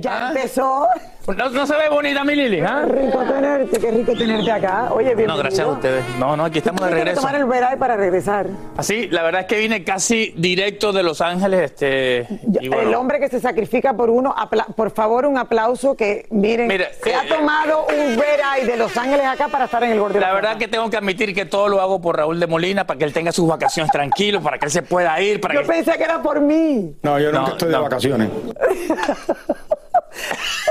Ya empezó. No, no se ve bonita mi Lili, ¿ah? Qué rico tenerte, qué rico tenerte acá. Oye, bienvenido. No, gracias a ustedes. No, no, aquí estamos de Tienes que regreso. tomar el veray para regresar. Así, la verdad es que vine casi directo de Los Ángeles, este. Ya, y bueno, El hombre que se sacrifica por uno, por favor, un aplauso que miren, Mira, se ha eh, tomado un veray de Los Ángeles acá para estar en el Gordi y La verdad Flaca. que tengo que admitir que todo lo hago por Raúl de Molina, para que él tenga sus vacaciones tranquilos, para que él se pueda ir, para Yo que... pensé que era por mí. No, yo nunca No, estoy de no. vacaciones.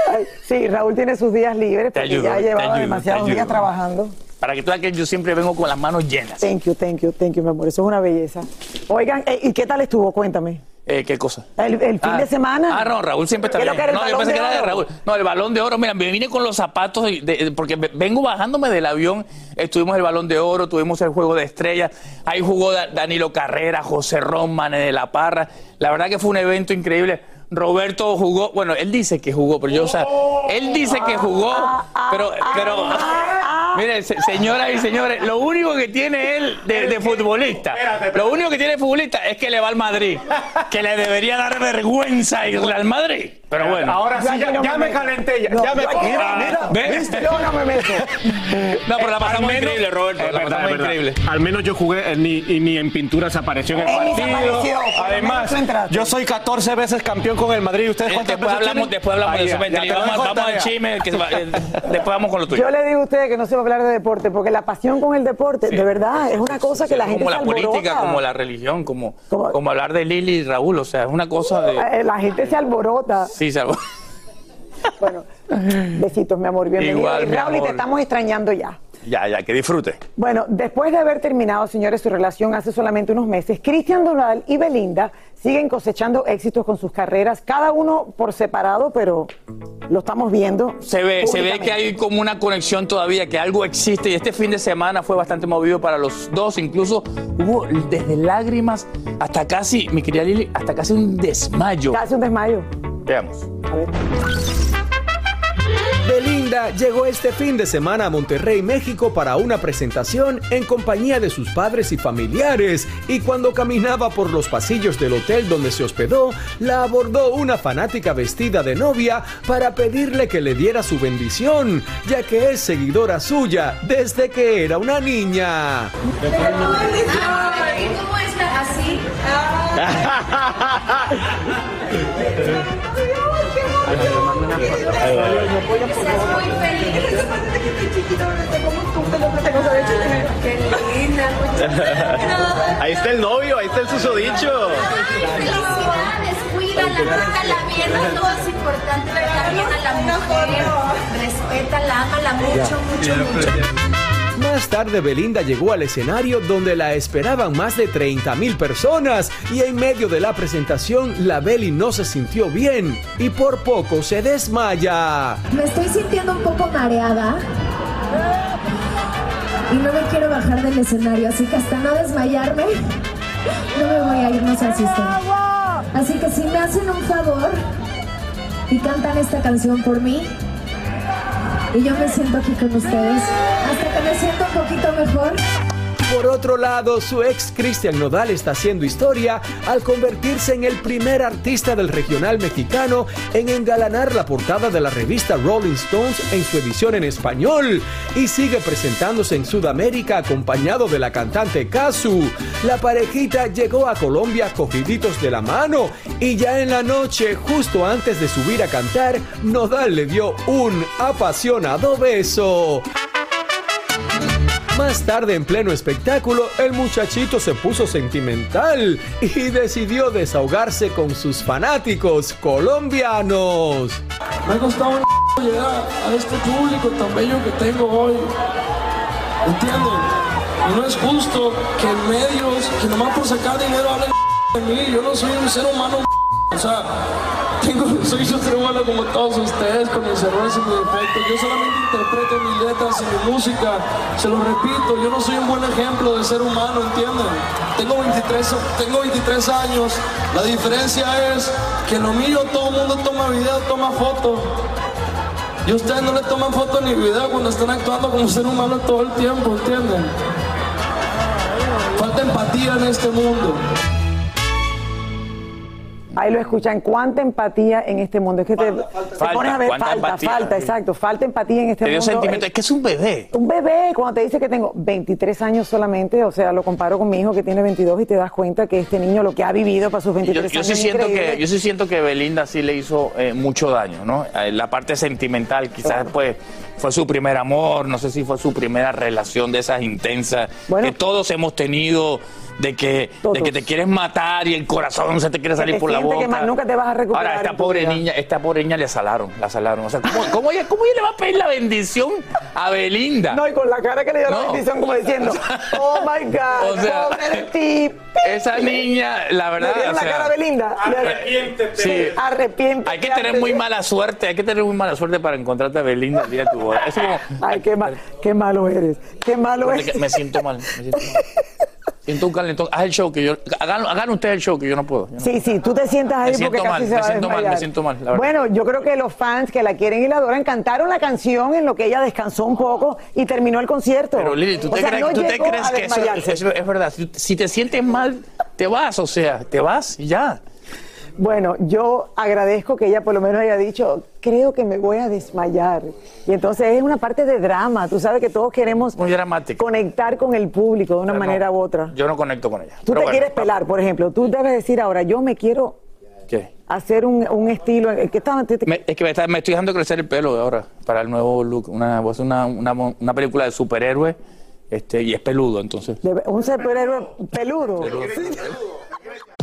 Ay, Sí, Raúl tiene sus días libres porque ayudo, ya llevaba ayudo, demasiados días trabajando. Para que tú veas que yo siempre vengo con las manos llenas. Thank you, thank you, thank you, mi amor. Eso es una belleza. Oigan, eh, ¿y qué tal estuvo? Cuéntame. Eh, ¿Qué cosa? El, el fin Ah, de semana. Ah, no, Raúl siempre está ¿Qué es lo bien. No, yo pensé que era de? Raúl. No, el balón de oro, mira, me vine con los zapatos, de- de- porque ve- vengo bajándome del avión, estuvimos el balón de oro, tuvimos el juego de estrellas, ahí jugó Da- Danilo Carrera, José Ron, Mane de la Parra. La verdad que fue un evento increíble. Roberto jugó, bueno, él dice que jugó, pero yo, o sea, él dice que jugó, pero, pero, mire, se- señoras y señores, lo único que tiene él de, de futbolista, lo único que tiene de futbolista es que le va al Madrid, que le debería dar vergüenza irle al Madrid. Pero bueno. Ahora sí, ya, me calenté. Ya, No, ya me, mira, mira. ¿Ves? Yo no me meto. No, pero la Al pasamos menos- increíble, Roberto. Es la verdad, pasamos increíble. Al menos yo jugué eh, ni, y ni en pintura se apareció en el Él partido. Además, yo soy 14 veces campeón con el Madrid. ¿Ustedes Eh, cuántas Después veces hablamos, tienen? después hablamos Ahí, de eso. ya, Vente, ya te vamos, vamos al chisme, que se va- eh, después vamos con lo tuyo. Yo le digo a ustedes que no se va a hablar de deporte, porque la pasión con el deporte, de verdad, es una cosa que la gente como la política, como la religión, como, hablar de Lili y Raúl, o sea, es una cosa de... Eh, La gente se alborota. Sí, salvo. Bueno, besitos, mi amor, bienvenido. Igual, mi Raúl, y te estamos extrañando ya. Ya, ya, que disfrute. Bueno, después de haber terminado, señores, su relación hace solamente unos meses, Cristian Donald y Belinda siguen cosechando éxitos con sus carreras, cada uno por separado, pero lo estamos viendo. Se ve, se ve que hay como una conexión todavía, que algo existe y este fin de semana fue bastante movido para los dos, incluso hubo desde lágrimas hasta casi, mi querida Lili, hasta casi un desmayo. Casi un desmayo. Veamos. A ver. Belinda llegó este fin de semana a Monterrey, México para una presentación en compañía de sus padres y familiares y cuando caminaba por los pasillos del hotel donde se hospedó, la abordó una fanática vestida de novia para pedirle que le diera su bendición, ya que es seguidora suya desde que era una niña. ¿cómo está así? Ahí está el novio, ahí está el susodicho. Felicidades, cuídala, bien, no todo es importante, trata bien a la mujer, mucho, mucho, mucho. Más tarde Belinda llegó al escenario donde la esperaban más de 30 mil personas y en medio de la presentación la Beli no se sintió bien y por poco se desmaya. Me estoy sintiendo un poco mareada y no me quiero bajar del escenario, así que hasta no desmayarme, no me voy a ir, no se asusten. Así que si me hacen un favor y cantan esta canción por mí, y yo me siento aquí con ustedes, me siento un poquito mejor, Por otro lado, su ex Cristian Nodal está haciendo historia al convertirse en el primer artista del regional mexicano en engalanar la portada de la revista Rolling Stones en su edición en español y sigue presentándose en Sudamérica acompañado de la cantante Kazu. La parejita llegó a Colombia cogiditos de la mano y ya en la noche, justo antes de subir a cantar, Nodal le dio un apasionado beso. Más tarde, en pleno espectáculo, el muchachito se puso sentimental y decidió desahogarse con sus fanáticos colombianos. Me ha costado un llegar a este público tan bello que tengo hoy. ¿Entienden? No es justo que medios, que nomás por sacar dinero hablen de mí. Yo no soy un ser humano. O sea, tengo, soy un ser humano como todos ustedes, con mis errores y mis defectos. Yo solamente interpreto mis letras y mi música. Se lo repito, yo no soy un buen ejemplo de ser humano, ¿entienden? Tengo 23, tengo 23 años. La diferencia es que lo mío todo el mundo toma video, toma foto. Y ustedes no le toman foto ni video cuando están actuando como ser humano todo el tiempo, ¿entienden? Falta empatía en este mundo. Ahí lo escuchan. ¿Cuánta empatía en este mundo? Es que te, te Falta, pones a ver, ¿cuánta falta, empatía? falta, exacto. Falta empatía en este Te dio mundo. sentimiento. Eh, Es que es un bebé. Un bebé, cuando te dice que tengo 23 años solamente, o sea, lo comparo con mi hijo que tiene 22 y te das cuenta que este niño lo que ha vivido para sus Yo, 23 yo años sí siento increíble. que, yo sí siento que Belinda sí le hizo eh, mucho daño, ¿no? La parte sentimental, quizás pues fue su primer amor, no sé si fue su primera relación de esas intensas que todos hemos tenido, de que, de que te quieres matar y el corazón se te quiere salir te por la boca. que más nunca te vas a recuperar Ahora, esta pobre vida. niña, esta pobre niña le salaron, la salaron. O sea, ¿cómo, cómo ella, cómo ella le va a pedir la bendición a Belinda? No, y con la cara que le dio la bendición como diciendo, oh my God, O sea, pobre ti. Esa niña, la verdad. ¿Le vieron o la cara a Belinda? Sí. Arrepiéntete. Hay que tener muy mala suerte, hay que tener muy mala suerte para encontrarte a Belinda el día de tu boda. Es como, Ay, qué, ma- qué malo eres. Qué malo eres. me siento mal, me siento mal. Siento un calentón. Haz el show que yo. Hagan, hagan ustedes el show que yo no puedo. Yo no Sí, sí, tú te sientas ahí Me porque casi mal, se me va a siento mal, me siento mal, la verdad. Bueno, yo creo que los fans que la quieren y la adoran cantaron la canción en lo que ella descansó un poco y terminó el concierto. Pero Lili, ¿tú te sea, crees, no tú te crees que eso, eso es verdad? Si, si te sientes mal, te vas, o sea, te vas y ya. Bueno, yo agradezco que ella por lo menos haya dicho, creo que me voy a desmayar. Y entonces es una parte de drama. Tú sabes que todos queremos conectar con el público de una Pero no, manera u otra. Yo no conecto con ella. Tú Pero te bueno, quieres pelar, por ejemplo. Tú debes decir ahora, yo me quiero ¿Qué? hacer un, un estilo. Te- te- Me- es que me, está- me estoy dejando crecer el pelo ahora para el nuevo look. Una, una, una, una película de superhéroe este, y es peludo, entonces. un superhéroe peludo.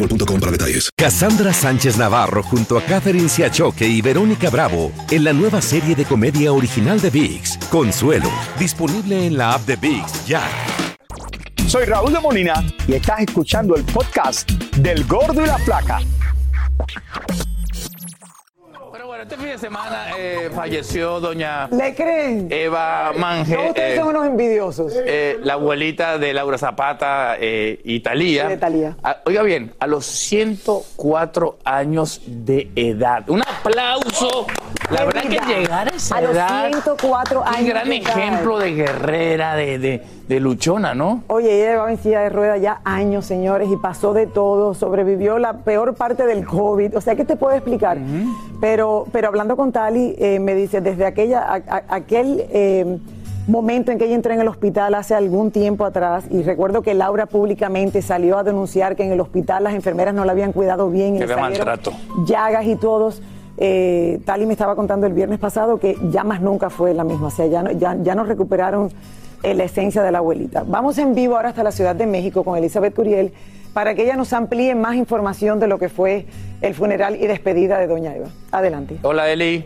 boostmobile.com para detalles. Cassandra Sánchez Navarro junto a Catherine Siachoque y Verónica Bravo en la nueva serie de comedia original de VIX, Consuelo, disponible en la app de VIX ya. Soy Raúl de Molina y estás escuchando el podcast del Gordo y la Flaca. Bueno, este fin de semana eh, falleció doña ¿Le creen? Eva Mange. No, ustedes eh, son unos envidiosos. eh, la abuelita de Laura Zapata eh, y Talía. De Thalía. Ah, Oiga bien, a los 104 años de edad. Un aplauso. La verdad que llegar a esa A los edad. 104 Un años gran de edad. ejemplo de guerrera, de, de, de luchona, ¿no? Oye, ella llevaba en silla de ruedas ya años, señores, y pasó de todo, sobrevivió la peor parte del COVID, o sea, ¿qué te puedo explicar? pero, pero hablando con Tali, eh, me dice, desde aquella, a- a- aquel eh, momento en que ella entró en el hospital hace algún tiempo atrás, y recuerdo que Laura públicamente salió a denunciar que en el hospital las enfermeras no la habían cuidado bien, y Que le había maltrato. llagas y todos. Eh, Tali me estaba contando el viernes pasado que ya más nunca fue la misma, o sea, ya ya, ya no recuperaron eh, la esencia de la abuelita. Vamos en vivo ahora hasta la Ciudad de México con Elizabeth Curiel para que ella nos amplíe más información de lo que fue el funeral y despedida de Doña Eva. Adelante. Hola, Eli.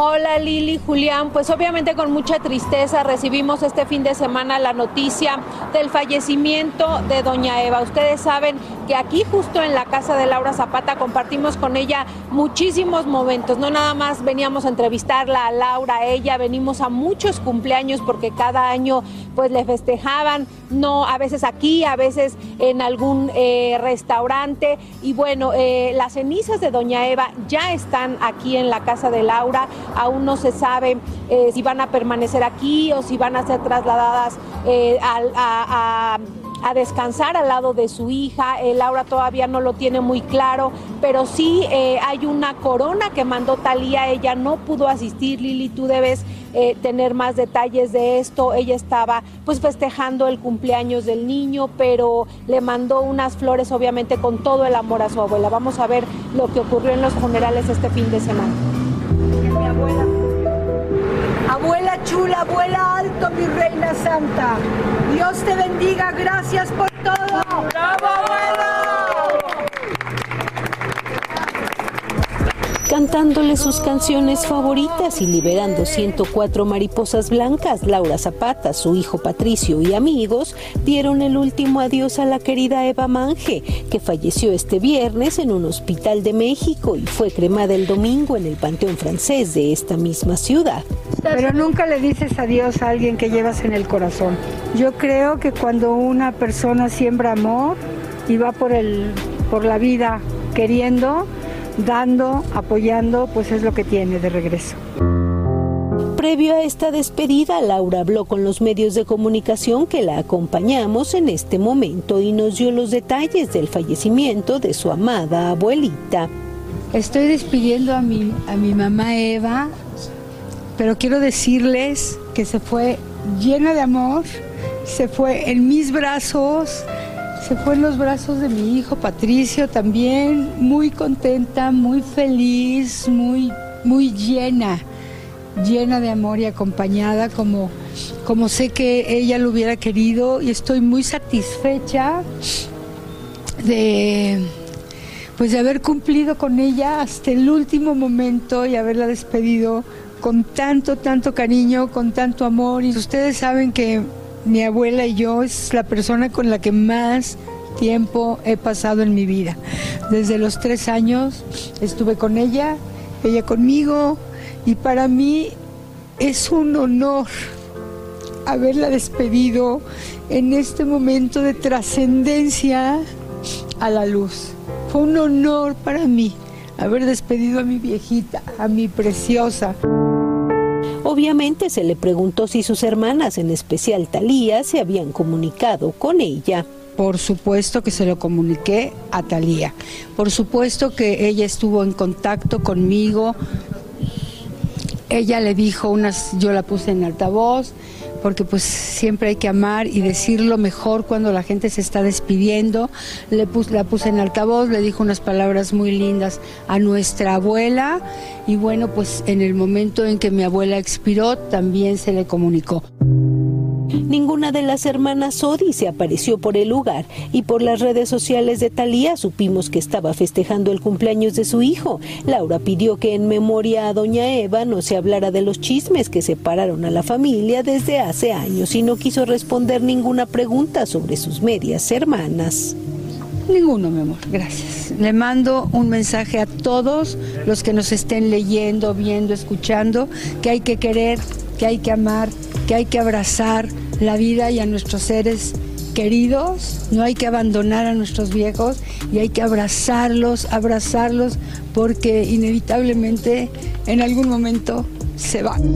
Hola Lili, Julián, pues obviamente con mucha tristeza recibimos este fin de semana la noticia del fallecimiento de doña Eva. Ustedes saben que aquí justo en la casa de Laura Zapata compartimos con ella muchísimos momentos, no nada más veníamos a entrevistarla a Laura, a ella, venimos a muchos cumpleaños porque cada año pues le festejaban, no a veces aquí, a veces en algún eh, restaurante. Y bueno, eh, las cenizas de doña Eva ya están aquí en la casa de Laura aún no se sabe eh, si van a permanecer aquí o si van a ser trasladadas eh, a, descansar al lado de su hija. Eh, Laura todavía no lo tiene muy claro, pero sí hay una corona que mandó Talía. Ella no pudo asistir. Lili, tú debes tener más detalles de esto. Ella estaba pues festejando el cumpleaños del niño, pero le mandó unas flores, obviamente, con todo el amor a su abuela. Vamos a ver lo que ocurrió en los funerales este fin de semana abuela. Abuela chula, abuela alto, mi reina santa. Dios te bendiga, gracias por todo. ¡Bravo, cantándole sus canciones favoritas y liberando 104 mariposas blancas, Laura Zapata, su hijo Patricio y amigos dieron el último adiós a la querida Eva Mange, que falleció este viernes en un hospital de México y fue cremada el domingo en el Panteón Francés de esta misma ciudad. Pero nunca le dices adiós a alguien que llevas en el corazón. Yo creo que cuando una persona siembra amor y va por, el, por la vida queriendo, dando, apoyando, pues es lo que tiene de regreso. Previo a esta despedida, Laura habló con los medios de comunicación que la acompañamos en este momento y nos dio los detalles del fallecimiento de su amada abuelita. Estoy despidiendo a mi, a mi mamá Eva, pero quiero decirles que se fue llena de amor, se fue en mis brazos, se fue en los brazos de mi hijo Patricio también, muy contenta, muy feliz, muy, muy llena, llena de amor y acompañada como, como sé que ella lo hubiera querido y estoy muy satisfecha de pues de haber cumplido con ella hasta el último momento y haberla despedido con tanto, tanto cariño, con tanto amor. Y ustedes saben que mi abuela y yo es la persona con la que más tiempo he pasado en mi vida. Desde los tres años estuve con ella, ella conmigo, y para mí es un honor haberla despedido en este momento de trascendencia a la luz. Fue un honor para mí haber despedido a mi viejita, a mi preciosa. Obviamente se le preguntó si sus hermanas, en especial Talía, se habían comunicado con ella. Por supuesto que se lo comuniqué a Talía. Por supuesto que ella estuvo en contacto conmigo. Ella le dijo unas, yo la puse en altavoz, porque pues siempre hay que amar y decir lo mejor cuando la gente se está despidiendo. Le puse, la puse en altavoz, le dijo unas palabras muy lindas a nuestra abuela y bueno, pues en el momento en que mi abuela expiró también se le comunicó. Ninguna de las hermanas Odi se apareció por el lugar y por las redes sociales de Talía supimos que estaba festejando el cumpleaños de su hijo. Laura pidió que en memoria a doña Eva no se hablara de los chismes que separaron a la familia desde hace años y no quiso responder ninguna pregunta sobre sus medias hermanas. Ninguno, mi amor, gracias. Le mando un mensaje a todos los que nos estén leyendo, viendo, escuchando, que hay que querer, que hay que amar, que hay que abrazar la vida y a nuestros seres queridos, no hay que abandonar a nuestros viejos y hay que abrazarlos, abrazarlos, porque inevitablemente en algún momento se van.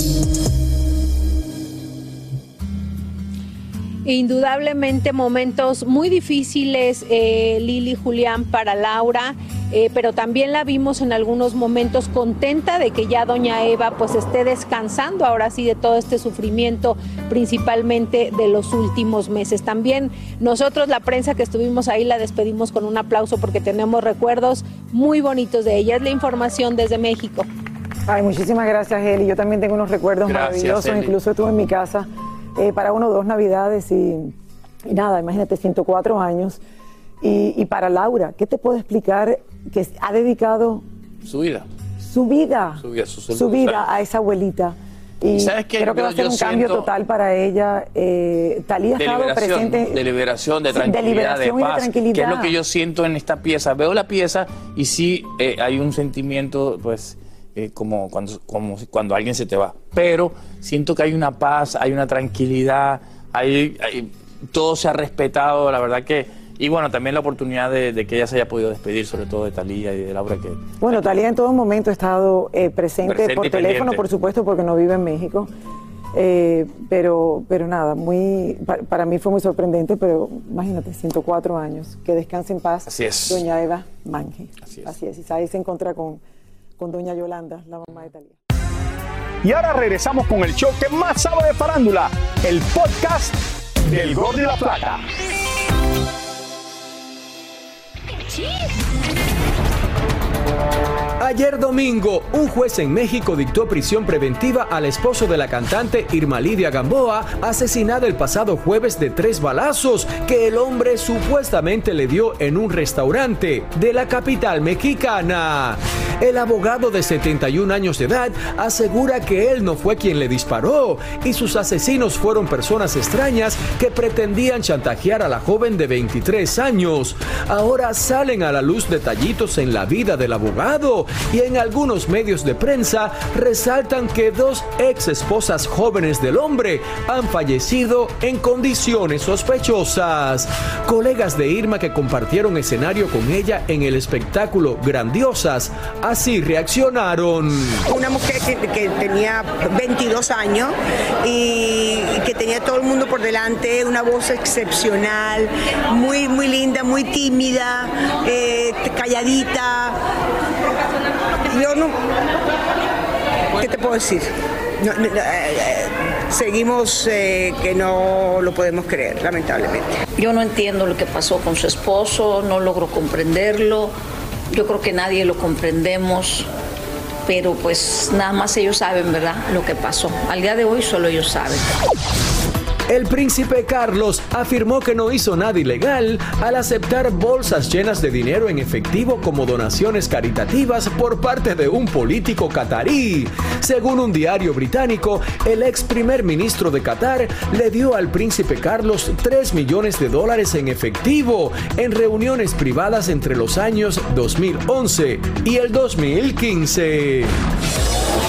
Indudablemente momentos muy difíciles, eh, Lili Julián, para Laura. Eh, pero también la vimos en algunos momentos contenta de que ya doña Eva pues esté descansando ahora sí de todo este sufrimiento, principalmente de los últimos meses. También nosotros, la prensa que estuvimos ahí, la despedimos con un aplauso porque tenemos recuerdos muy bonitos de ella. Es la información desde México. Ay, muchísimas gracias, Eli. Yo también tengo unos recuerdos maravillosos. Incluso estuve en mi casa eh, para uno dos navidades y, y nada, imagínate, 104 años. Y, para Laura, ¿qué te puedo explicar que ha dedicado su vida? su vida, Su vida, su su vida a esa abuelita. Y ¿Y sabes qué? creo que va a ser un cambio total para ella. Eh, Talía ha de estado presente. de liberación, de de tranquilidad, de, liberación y de tranquilidad. que es lo que yo siento en esta pieza. Veo la pieza y sí eh, hay un sentimiento, pues, eh, como, cuando, como cuando alguien se te va. Pero siento que hay una paz, hay una tranquilidad, hay, hay- todo se ha respetado, la verdad que... Y bueno, también la oportunidad de, de que ella se haya podido despedir, sobre todo de Talía y de Laura, que Bueno, Talía en todo momento ha estado eh, presente, Presente por teléfono, pendiente. por supuesto, porque no vive en México. Eh, pero, pero nada, muy, pa- para, mí fue muy sorprendente, pero imagínate, 104 años, que descanse en paz. Así es. Doña Eva Mange. Así es. Así es. Y ahí se encuentra con, con Doña Yolanda, la mamá de Talía. Y ahora regresamos con el show que más sabe de farándula, el podcast del Gol de la Plata. Ayer domingo, un juez en México dictó prisión preventiva al esposo de la cantante Irma Lidia Gamboa, asesinada el pasado jueves de tres balazos que el hombre supuestamente le dio en un restaurante de la capital mexicana. El abogado de 71 años de edad asegura que él no fue quien le disparó y sus asesinos fueron personas extrañas que pretendían chantajear a la joven de 23 años. Ahora salen a la luz detallitos en la vida del y en algunos medios de prensa resaltan que dos ex esposas jóvenes del hombre han fallecido en condiciones sospechosas. Colegas de Irma que compartieron escenario con ella en el espectáculo Grandiosas así reaccionaron. Una mujer que, que tenía 22 años y que tenía todo el mundo por delante, una voz excepcional, muy, muy linda, muy tímida, eh, Yo no. ¿Qué te puedo decir? Eh, eh, seguimos eh, que no lo podemos creer, lamentablemente. Yo no entiendo lo que pasó con su esposo, no logro comprenderlo. Yo creo que nadie lo comprendemos, pero pues nada más ellos saben, ¿verdad? Lo que pasó. Al día de hoy solo ellos saben. El príncipe Carlos afirmó que no hizo nada ilegal al aceptar bolsas llenas de dinero en efectivo como donaciones caritativas por parte de un político catarí. Según un diario británico, el ex primer ministro de Qatar le dio al príncipe Carlos 3 millones de dólares en efectivo en reuniones privadas entre los años 2011 y el 2015.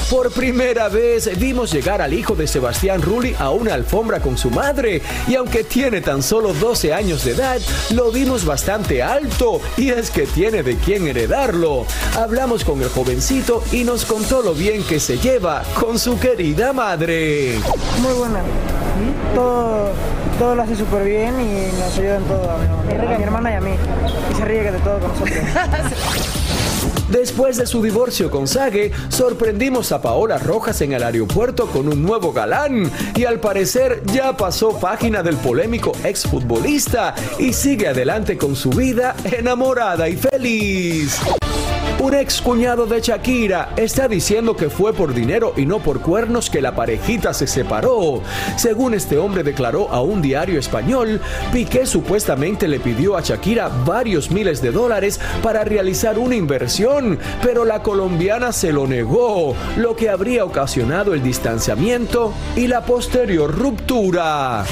Por primera vez vimos llegar al hijo de Sebastián Rulli a una alfombra con su madre y aunque tiene tan solo 12 años de edad, lo vimos bastante alto y es que tiene de quién heredarlo. Hablamos con el jovencito y nos contó lo bien que se lleva con su querida madre. Muy buena. Todo, todo lo hace súper bien y nos ayuda en todo a mi, a mi hermana y a mí. Y se ríe de todo con nosotros. Después de su divorcio con Sage, sorprendimos a Paola Rojas en el aeropuerto con un nuevo galán y al parecer ya pasó página del polémico exfutbolista y sigue adelante con su vida enamorada y feliz. Un ex cuñado de Shakira está diciendo que fue por dinero y no por cuernos que la parejita se separó. Según este hombre declaró a un diario español, Piqué supuestamente le pidió a Shakira varios miles de dólares para realizar una inversión, pero la colombiana se lo negó, lo que habría ocasionado el distanciamiento y la posterior ruptura.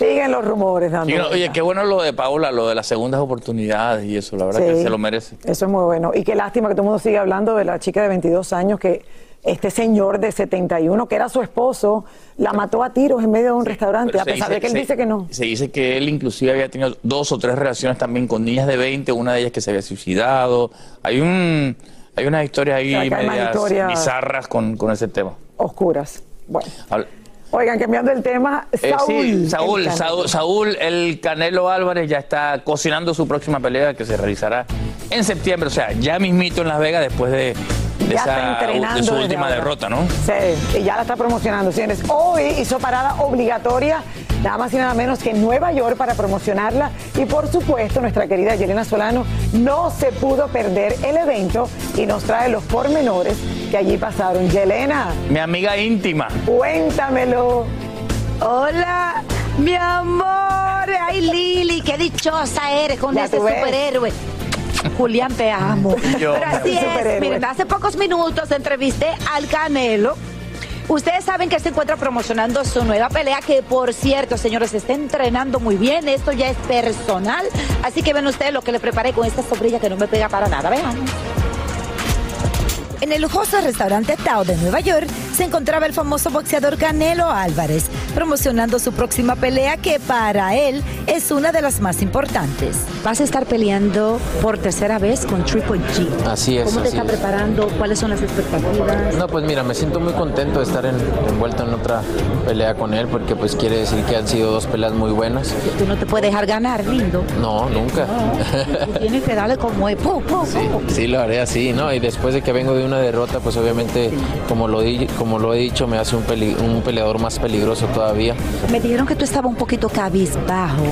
Siguen los rumores dando. No, oye, qué bueno lo de Paola, lo de las segundas oportunidades y eso, la verdad que se lo merece. Eso es muy bueno. Y qué lástima que todo el mundo sigue hablando de la chica de 22 años que este señor de 71, que era su esposo, la mató a tiros en medio de un restaurante, a pesar dice- de que él se- dice que no. Se dice que él inclusive había tenido dos o tres relaciones también con niñas de 20, una de ellas que se había suicidado. Hay un hay unas historias ahí medias bizarras con, con ese tema. Oscuras. Bueno. Habla- Oigan, cambiando el tema, Eh, Saúl. sí, Saúl, el. Saúl, Saúl, el Canelo Álvarez ya está cocinando su próxima pelea que se realizará en septiembre, o sea, ya mismito en Las Vegas después de, esa, su última ahora. derrota, ¿no? Sí, y ya la está promocionando, señores. Hoy hizo parada obligatoria, nada más y nada menos que en Nueva York para promocionarla. Y por supuesto, nuestra querida Yelena Solano no se pudo perder el evento y nos trae los pormenores que allí pasaron. Yelena, Mi amiga íntima. cuéntamelo. Hola, mi amor. Ay, Lili, qué dichosa eres con Ya ese superhéroe. Julián, te amo. Yo. Pero así es. Miren, hace pocos minutos entrevisté al Canelo. Ustedes saben que se encuentra promocionando su nueva pelea, que por cierto, señores, se está entrenando muy bien. Esto ya es personal. Así que ven ustedes lo que le preparé con esta sombrilla que no me pega para nada. Vean. En el lujoso restaurante Tao de Nueva York se encontraba el famoso boxeador Canelo Álvarez, promocionando su próxima pelea que para él es una de las más importantes. Vas a estar peleando por tercera vez con Triple G. Así es, ¿Cómo te está es. preparando? ¿Cuáles son las expectativas? No, pues mira, me siento muy contento de estar en- envuelto en otra pelea con él porque pues quiere decir que han sido dos peleas muy buenas. Tú no te puedes dejar ganar, lindo. No, nunca. Tú tienes que darle como es. ¡pum, pum, pum! Sí, lo haré así, ¿no? Y después de que vengo de una derrota, pues obviamente, como lo, di- como lo he dicho, me hace un, peli- un peleador más peligroso todavía. Me dijeron que tú estabas un poquito cabizbajo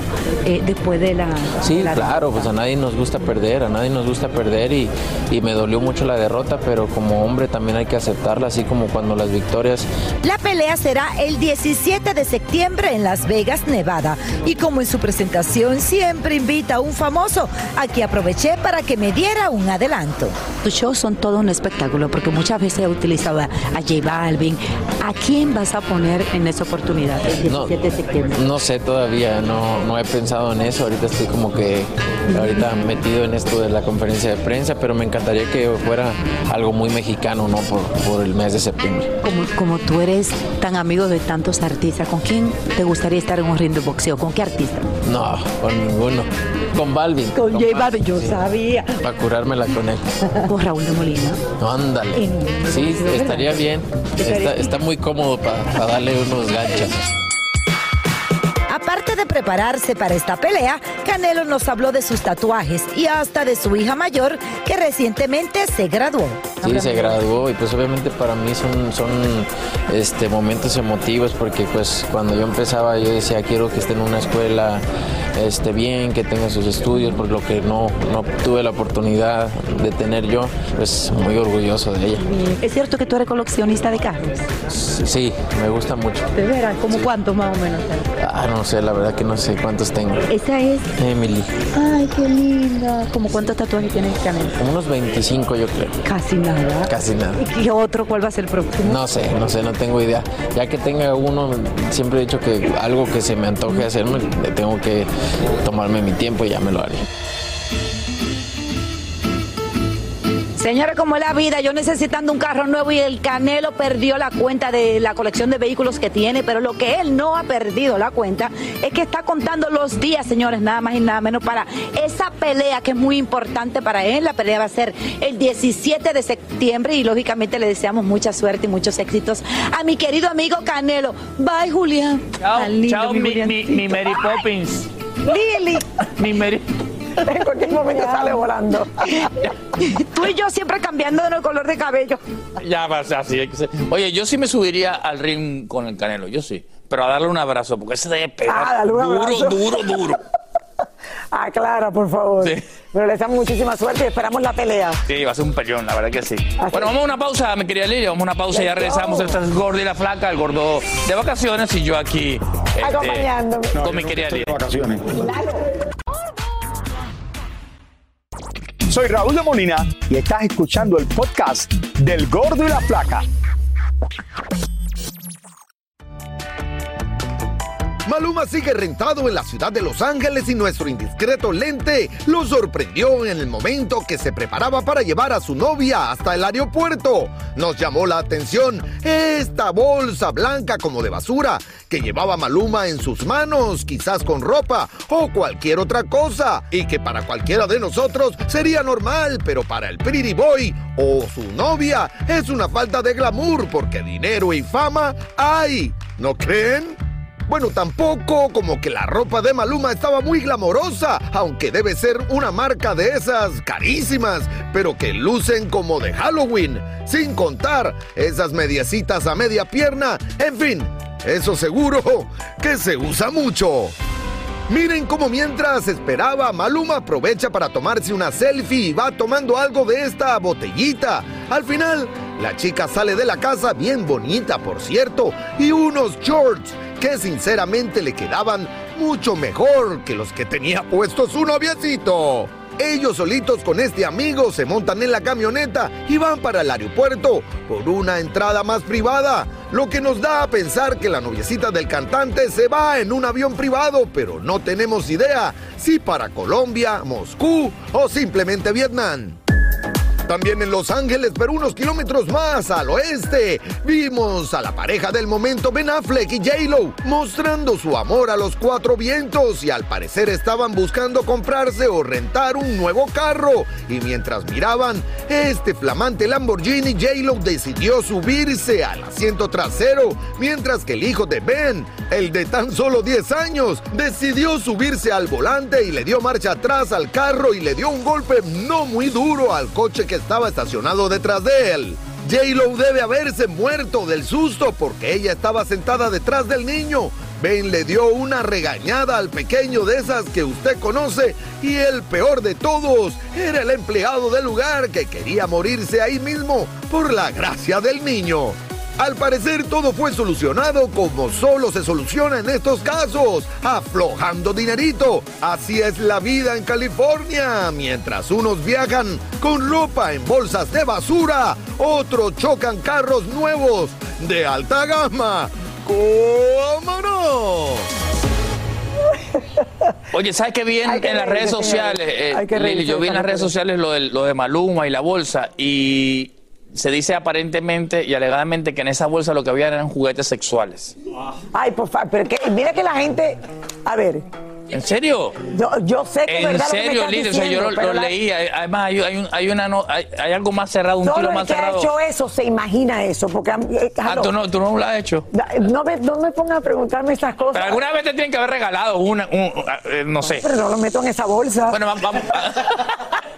eh, después de la... Sí, de la- claro, pues a nadie nos gusta perder, a nadie nos gusta perder y, y me dolió mucho la derrota, pero como hombre también hay que aceptarla, así como cuando las victorias La pelea será el 17 de septiembre en Las Vegas, Nevada. Y como en su presentación siempre invita a un famoso, aquí aproveché para que me diera un adelanto. Tus shows son todo un espectáculo porque muchas veces he utilizado a, a J Balvin. ¿A quién vas a poner en esa oportunidad el No, 17 de septiembre? No sé todavía, no, no he pensado en eso. Ahorita estoy como que ahorita metido en esto de la conferencia de prensa, pero me encantaría que fuera algo muy mexicano, ¿no? Por, por el mes de septiembre. Como, como tú eres tan amigo de tantos artistas, ¿con quién te gustaría estar en un ring de boxeo? ¿Con qué artista? No, con ninguno. Con Balvin. Con J Balvin, yo sabía. Para curármela con él. Con Raúl de Molina. No, ándale. Sí, estaría bien. Está, está muy cómodo para darle unos ganchos. Aparte de prepararse para esta pelea, Canelo nos habló de sus tatuajes y hasta de su hija mayor que recientemente se graduó. Sí, se graduó y pues obviamente para mí son, son este, momentos emotivos porque pues cuando yo empezaba yo decía quiero que esté en una escuela este, bien, que tenga sus estudios, por lo que no, no tuve la oportunidad de tener yo, pues muy orgulloso de ella. ¿Es cierto que tú eres coleccionista de carros? Sí, me gusta mucho. ¿De veras? ¿Cómo cuántos más o menos? Ah, no sé, la verdad que no sé cuántos tengo. Esa es. Emily, Ay, qué linda. ¿Cómo cuántos tatuajes tienes, Canelo? como unos 25 yo creo. Casi nada. Casi nada. ¿Y qué otro? ¿Cuál va a ser el próximo? No sé, no sé, no tengo idea. Ya que tenga uno, siempre he dicho que algo que se me antoje hacerme, tengo que tomarme mi tiempo y ya me lo haré. Señores, como es la vida, yo necesitando un carro nuevo y el Canelo perdió la cuenta de la colección de vehículos que tiene, pero lo que él no ha perdido la cuenta es que está contando los días, señores, nada más y nada menos para esa pelea que es muy importante para él. La pelea va a ser el 17 de septiembre y lógicamente le deseamos mucha suerte y muchos éxitos a mi querido amigo Canelo. Bye, Julián. Chao, lindo, chao, mi, mi, Juliancito. mi Mary Poppins. Lili. Mi Mary. En cualquier momento sale volando. Tú y yo siempre cambiando de color de cabello. Ya va así. hay que ser. Oye, yo sí me subiría al ring con el Canelo, yo sí. Pero a darle un abrazo, porque ese debe pegar Ah, duro, abrazo. duro, duro. Aclara, por favor. Sí. Pero le damos muchísima suerte y esperamos la pelea. Sí, va a ser un peleón, la verdad que sí. Bueno, vamos a una pausa, mi querida Lilia. Vamos a una pausa y ya regresamos. Esta es Gordo y la Flaca, el gordo de vacaciones y yo aquí. este, Acompañándome. Con mi querida Lilia. vacaciones. Soy Raúl de Molina y estás escuchando el podcast del Gordo y la Flaca. Maluma sigue rentado en la ciudad de Los Ángeles y nuestro indiscreto lente lo sorprendió en el momento que se preparaba para llevar a su novia hasta el aeropuerto. Nos llamó la atención esta bolsa blanca como de basura que llevaba Maluma en sus manos, quizás con ropa o cualquier otra cosa, y que para cualquiera de nosotros sería normal, pero para el Pretty Boy o su novia es una falta de glamour porque dinero y fama hay. ¿No creen? Bueno, tampoco como que la ropa de Maluma estaba muy glamorosa, aunque debe ser una marca de esas carísimas, pero que lucen como de Halloween, sin contar esas mediecitas a media pierna, en fin, eso seguro que se usa mucho. Miren cómo mientras esperaba, Maluma aprovecha para tomarse una selfie y va tomando algo de esta botellita. Al final, la chica sale de la casa bien bonita, por cierto, y unos shorts que sinceramente le quedaban mucho mejor que los que tenía puesto su noviecito. Ellos solitos con este amigo se montan en la camioneta y van para el aeropuerto por una entrada más privada, lo que nos da a pensar que la noviecita del cantante se va en un avión privado, pero no tenemos idea si para Colombia, Moscú o simplemente Vietnam. También en Los Ángeles, pero unos kilómetros más al oeste, vimos a la pareja del momento Ben Affleck y J-Lo mostrando su amor a los cuatro vientos y al parecer estaban buscando comprarse o rentar un nuevo carro. Y mientras miraban este flamante Lamborghini, J-Lo decidió subirse al asiento trasero, mientras que el hijo de Ben, el de tan solo 10 años, decidió subirse al volante y le dio marcha atrás al carro y le dio un golpe no muy duro al coche que estaba estacionado detrás de él. J-Lo debe haberse muerto del susto porque ella estaba sentada detrás del niño. Ben le dio una regañada al pequeño de esas que usted conoce y el peor de todos era el empleado del lugar que quería morirse ahí mismo por la gracia del niño. Al parecer todo fue solucionado como solo se soluciona en estos casos, aflojando dinerito. Así es la vida en California. Mientras unos viajan con ropa en bolsas de basura, otros chocan carros nuevos de alta gama. ¿Cómo no? Oye, ¿sabes qué vi en, Hay que en las redes sociales? eh, Hay que Lili, yo vi en las redes sociales lo de, lo de Maluma y la bolsa y se dice aparentemente y alegadamente que en esa bolsa lo que había eran juguetes sexuales. Ay, por favor, pero que, mira que la gente. A ver, ¿En serio? yo, yo sé que es En verdad lo que me serio, estás Lili, o sea, yo diciendo, lo, pero lo la- leí. Además, hay, hay, un- hay una no- hay, hay algo más cerrado, un Solo tiro el más que ha cerrado. hecho eso se imagina eso, porque eh, Ah, ¿tú no, tú no lo has hecho. no, me, no me pongas a preguntarme estas cosas. Pero alguna vez te tienen que haber regalado una, un- eh, no sé. Pero no lo meto en esa bolsa. Bueno, vamos.